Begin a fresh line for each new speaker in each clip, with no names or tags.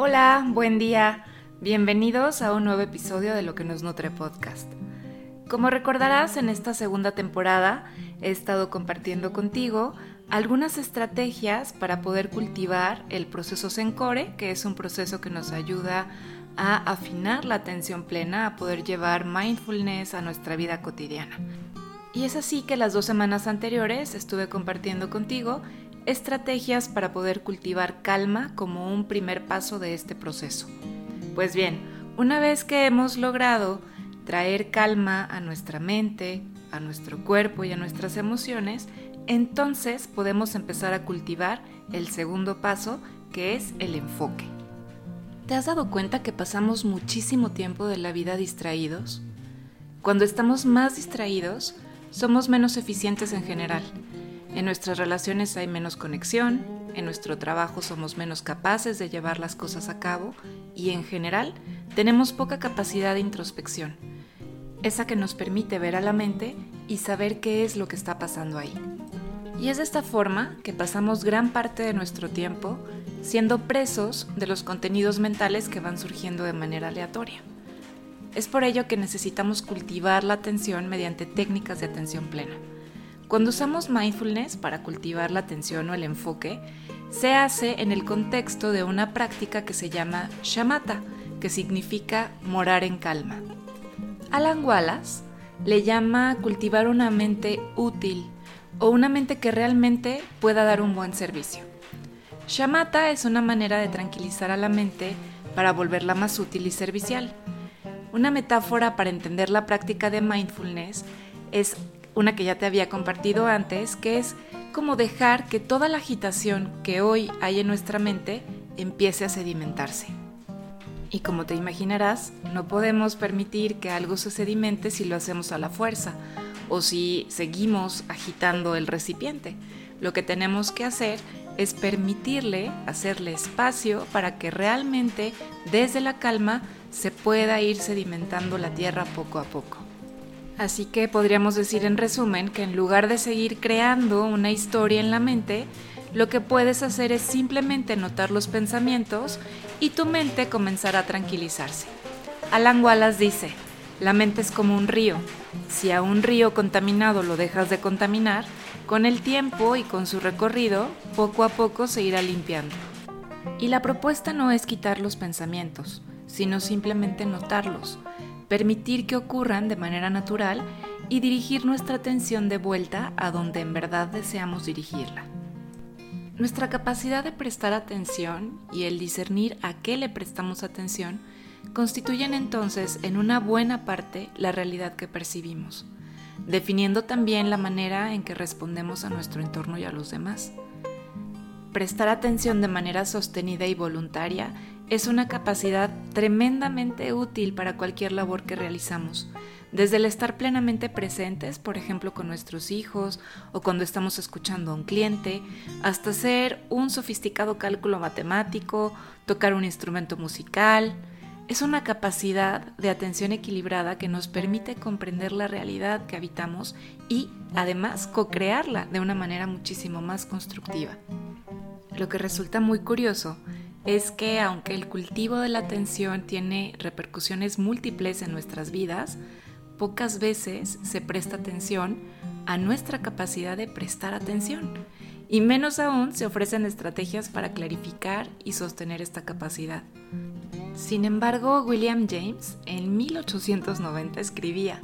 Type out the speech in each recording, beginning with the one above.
Hola, buen día. Bienvenidos a un nuevo episodio de Lo que nos nutre podcast. Como recordarás, en esta segunda temporada he estado compartiendo contigo algunas estrategias para poder cultivar el proceso Sencore, que es un proceso que nos ayuda a afinar la atención plena, a poder llevar mindfulness a nuestra vida cotidiana. Y es así que las dos semanas anteriores estuve compartiendo contigo estrategias para poder cultivar calma como un primer paso de este proceso. Pues bien, una vez que hemos logrado traer calma a nuestra mente, a nuestro cuerpo y a nuestras emociones, entonces podemos empezar a cultivar el segundo paso, que es el enfoque. ¿Te has dado cuenta que pasamos muchísimo tiempo de la vida distraídos? Cuando estamos más distraídos, somos menos eficientes en general en nuestras relaciones hay menos conexión, en nuestro trabajo somos menos capaces de llevar las cosas a cabo y en general tenemos poca capacidad de introspección, esa que nos permite ver a la mente y saber qué es lo que está pasando ahí. Y es de esta forma que pasamos gran parte de nuestro tiempo siendo presos de los contenidos mentales que van surgiendo de manera aleatoria. Es por ello que necesitamos cultivar la atención mediante técnicas de atención plena. Cuando usamos mindfulness para cultivar la atención o el enfoque, se hace en el contexto de una práctica que se llama shamatha, que significa morar en calma. Alan Wallace le llama cultivar una mente útil o una mente que realmente pueda dar un buen servicio. Shamatha es una manera de tranquilizar a la mente para volverla más útil y servicial. Una metáfora para entender la práctica de mindfulness es una que ya te había compartido antes, que es como dejar que toda la agitación que hoy hay en nuestra mente empiece a sedimentarse. Y como te imaginarás, no podemos permitir que algo se sedimente si lo hacemos a la fuerza o si seguimos agitando el recipiente. Lo que tenemos que hacer es permitirle, hacerle espacio para que realmente desde la calma se pueda ir sedimentando la tierra poco a poco. Así que podríamos decir en resumen que en lugar de seguir creando una historia en la mente, lo que puedes hacer es simplemente notar los pensamientos y tu mente comenzará a tranquilizarse. Alan Wallace dice, la mente es como un río. Si a un río contaminado lo dejas de contaminar, con el tiempo y con su recorrido, poco a poco se irá limpiando. Y la propuesta no es quitar los pensamientos, sino simplemente notarlos, permitir que ocurran de manera natural y dirigir nuestra atención de vuelta a donde en verdad deseamos dirigirla. Nuestra capacidad de prestar atención y el discernir a qué le prestamos atención constituyen entonces en una buena parte la realidad que percibimos, definiendo también la manera en que respondemos a nuestro entorno y a los demás. Prestar atención de manera sostenida y voluntaria es una capacidad tremendamente útil para cualquier labor que realizamos, desde el estar plenamente presentes, por ejemplo, con nuestros hijos o cuando estamos escuchando a un cliente, hasta hacer un sofisticado cálculo matemático, tocar un instrumento musical. Es una capacidad de atención equilibrada que nos permite comprender la realidad que habitamos y, además, co-crearla de una manera muchísimo más constructiva. Lo que resulta muy curioso es que aunque el cultivo de la atención tiene repercusiones múltiples en nuestras vidas, pocas veces se presta atención a nuestra capacidad de prestar atención. Y menos aún se ofrecen estrategias para clarificar y sostener esta capacidad. Sin embargo, William James en 1890 escribía,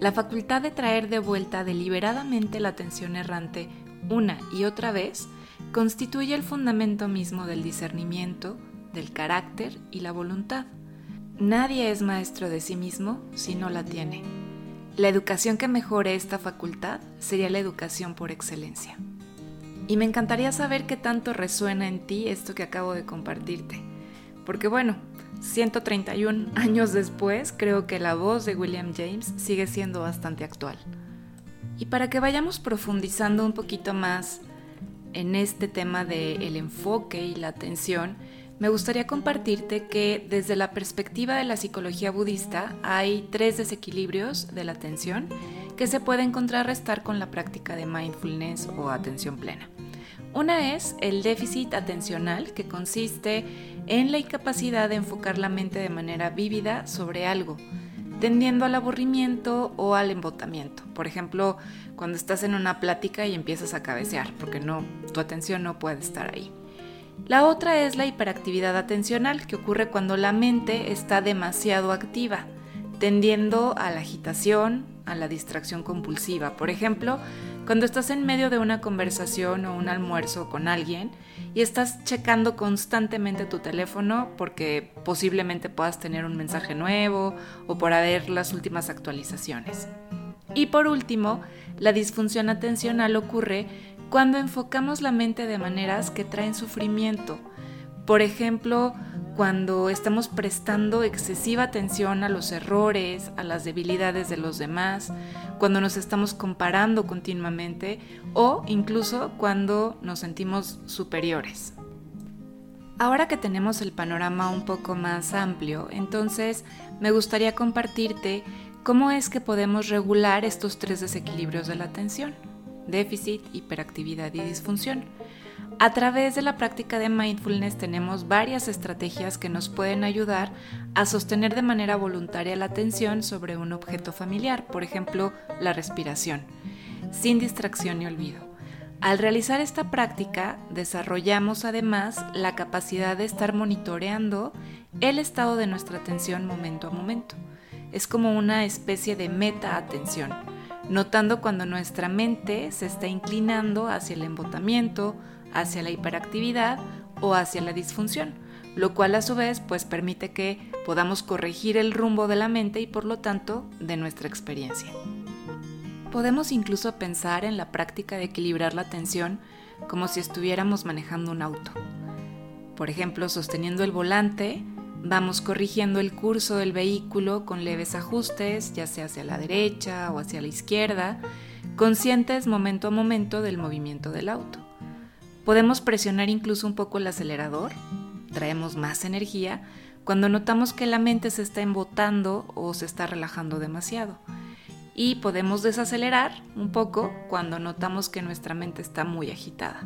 la facultad de traer de vuelta deliberadamente la atención errante una y otra vez constituye el fundamento mismo del discernimiento, del carácter y la voluntad. Nadie es maestro de sí mismo si no la tiene. La educación que mejore esta facultad sería la educación por excelencia. Y me encantaría saber qué tanto resuena en ti esto que acabo de compartirte. Porque bueno, 131 años después, creo que la voz de William James sigue siendo bastante actual. Y para que vayamos profundizando un poquito más en este tema del enfoque y la atención, me gustaría compartirte que desde la perspectiva de la psicología budista hay tres desequilibrios de la atención que se pueden contrarrestar con la práctica de mindfulness o atención plena. Una es el déficit atencional, que consiste en la incapacidad de enfocar la mente de manera vívida sobre algo, tendiendo al aburrimiento o al embotamiento. Por ejemplo, cuando estás en una plática y empiezas a cabecear, porque no, tu atención no puede estar ahí. La otra es la hiperactividad atencional, que ocurre cuando la mente está demasiado activa, tendiendo a la agitación, a la distracción compulsiva. Por ejemplo, cuando estás en medio de una conversación o un almuerzo con alguien y estás checando constantemente tu teléfono porque posiblemente puedas tener un mensaje nuevo o por ver las últimas actualizaciones. Y por último, la disfunción atencional ocurre cuando enfocamos la mente de maneras que traen sufrimiento. Por ejemplo, cuando estamos prestando excesiva atención a los errores, a las debilidades de los demás, cuando nos estamos comparando continuamente o incluso cuando nos sentimos superiores. Ahora que tenemos el panorama un poco más amplio, entonces me gustaría compartirte cómo es que podemos regular estos tres desequilibrios de la atención, déficit, hiperactividad y disfunción. A través de la práctica de mindfulness tenemos varias estrategias que nos pueden ayudar a sostener de manera voluntaria la atención sobre un objeto familiar, por ejemplo, la respiración, sin distracción ni olvido. Al realizar esta práctica, desarrollamos además la capacidad de estar monitoreando el estado de nuestra atención momento a momento. Es como una especie de meta atención, notando cuando nuestra mente se está inclinando hacia el embotamiento, hacia la hiperactividad o hacia la disfunción, lo cual a su vez pues permite que podamos corregir el rumbo de la mente y por lo tanto de nuestra experiencia. Podemos incluso pensar en la práctica de equilibrar la atención como si estuviéramos manejando un auto. Por ejemplo, sosteniendo el volante, vamos corrigiendo el curso del vehículo con leves ajustes, ya sea hacia la derecha o hacia la izquierda, conscientes momento a momento del movimiento del auto. Podemos presionar incluso un poco el acelerador, traemos más energía cuando notamos que la mente se está embotando o se está relajando demasiado. Y podemos desacelerar un poco cuando notamos que nuestra mente está muy agitada.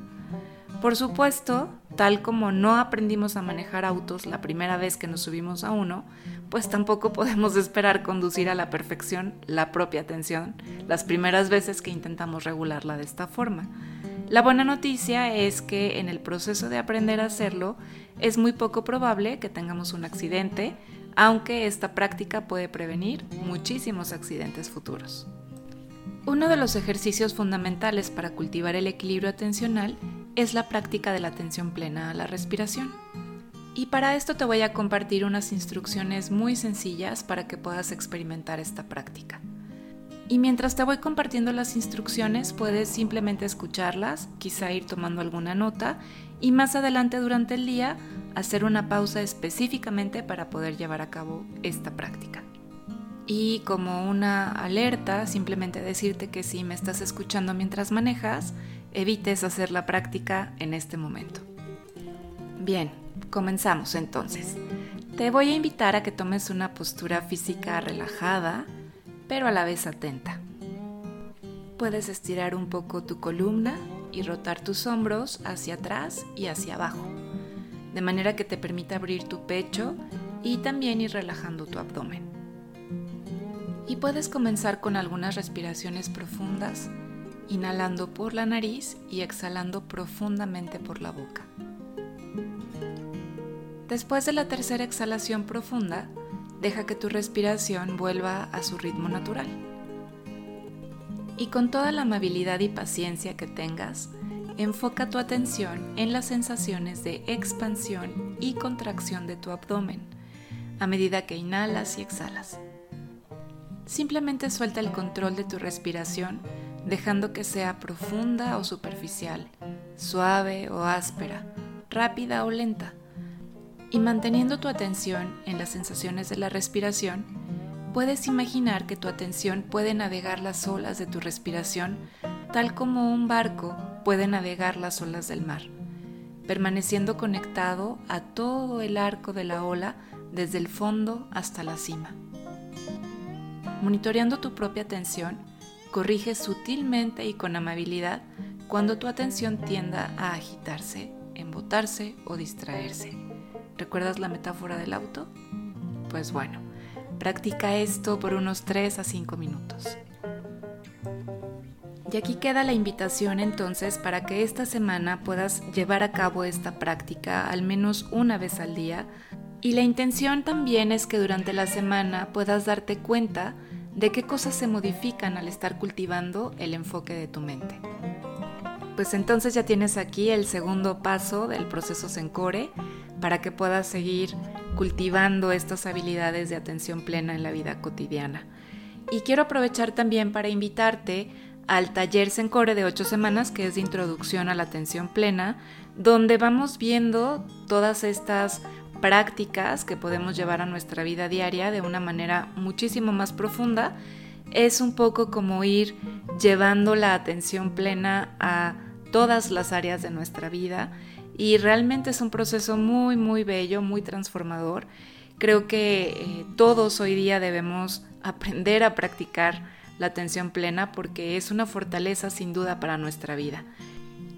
Por supuesto, tal como no aprendimos a manejar autos la primera vez que nos subimos a uno, pues tampoco podemos esperar conducir a la perfección la propia atención las primeras veces que intentamos regularla de esta forma. La buena noticia es que en el proceso de aprender a hacerlo es muy poco probable que tengamos un accidente, aunque esta práctica puede prevenir muchísimos accidentes futuros. Uno de los ejercicios fundamentales para cultivar el equilibrio atencional es la práctica de la atención plena a la respiración. Y para esto te voy a compartir unas instrucciones muy sencillas para que puedas experimentar esta práctica. Y mientras te voy compartiendo las instrucciones, puedes simplemente escucharlas, quizá ir tomando alguna nota y más adelante durante el día hacer una pausa específicamente para poder llevar a cabo esta práctica. Y como una alerta, simplemente decirte que si me estás escuchando mientras manejas, evites hacer la práctica en este momento. Bien, comenzamos entonces. Te voy a invitar a que tomes una postura física relajada pero a la vez atenta. Puedes estirar un poco tu columna y rotar tus hombros hacia atrás y hacia abajo, de manera que te permita abrir tu pecho y también ir relajando tu abdomen. Y puedes comenzar con algunas respiraciones profundas, inhalando por la nariz y exhalando profundamente por la boca. Después de la tercera exhalación profunda, deja que tu respiración vuelva a su ritmo natural. Y con toda la amabilidad y paciencia que tengas, enfoca tu atención en las sensaciones de expansión y contracción de tu abdomen a medida que inhalas y exhalas. Simplemente suelta el control de tu respiración dejando que sea profunda o superficial, suave o áspera, rápida o lenta y manteniendo tu atención en las sensaciones de la respiración, puedes imaginar que tu atención puede navegar las olas de tu respiración tal como un barco puede navegar las olas del mar, permaneciendo conectado a todo el arco de la ola desde el fondo hasta la cima. Monitoreando tu propia atención, corrige sutilmente y con amabilidad cuando tu atención tienda a agitarse, embotarse o distraerse. ¿Recuerdas la metáfora del auto? Pues bueno, practica esto por unos 3 a 5 minutos. Y aquí queda la invitación entonces para que esta semana puedas llevar a cabo esta práctica al menos una vez al día. Y la intención también es que durante la semana puedas darte cuenta de qué cosas se modifican al estar cultivando el enfoque de tu mente. Pues entonces ya tienes aquí el segundo paso del proceso Sencore para que puedas seguir cultivando estas habilidades de atención plena en la vida cotidiana. Y quiero aprovechar también para invitarte al taller Sencore de 8 semanas, que es de introducción a la atención plena, donde vamos viendo todas estas prácticas que podemos llevar a nuestra vida diaria de una manera muchísimo más profunda. Es un poco como ir llevando la atención plena a todas las áreas de nuestra vida y realmente es un proceso muy, muy bello, muy transformador. Creo que eh, todos hoy día debemos aprender a practicar la atención plena porque es una fortaleza sin duda para nuestra vida.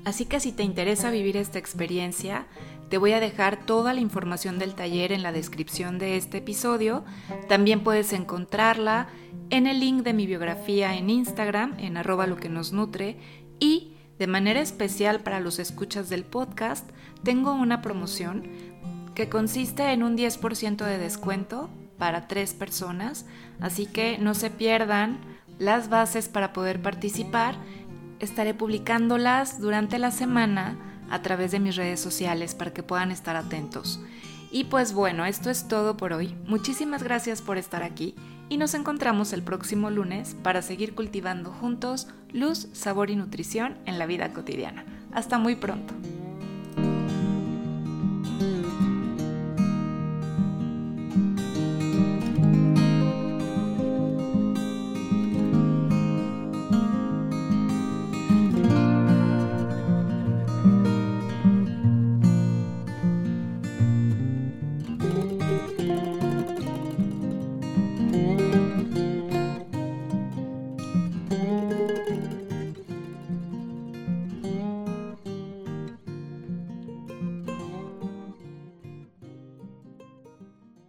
Así que si te interesa vivir esta experiencia, te voy a dejar toda la información del taller en la descripción de este episodio. También puedes encontrarla en el link de mi biografía en Instagram, en arroba lo que nos nutre, y de manera especial para los escuchas del podcast, tengo una promoción que consiste en un 10% de descuento para tres personas, así que no se pierdan las bases para poder participar. Estaré publicándolas durante la semana a través de mis redes sociales para que puedan estar atentos. Y pues bueno, esto es todo por hoy. Muchísimas gracias por estar aquí y nos encontramos el próximo lunes para seguir cultivando juntos luz, sabor y nutrición en la vida cotidiana. Hasta muy pronto.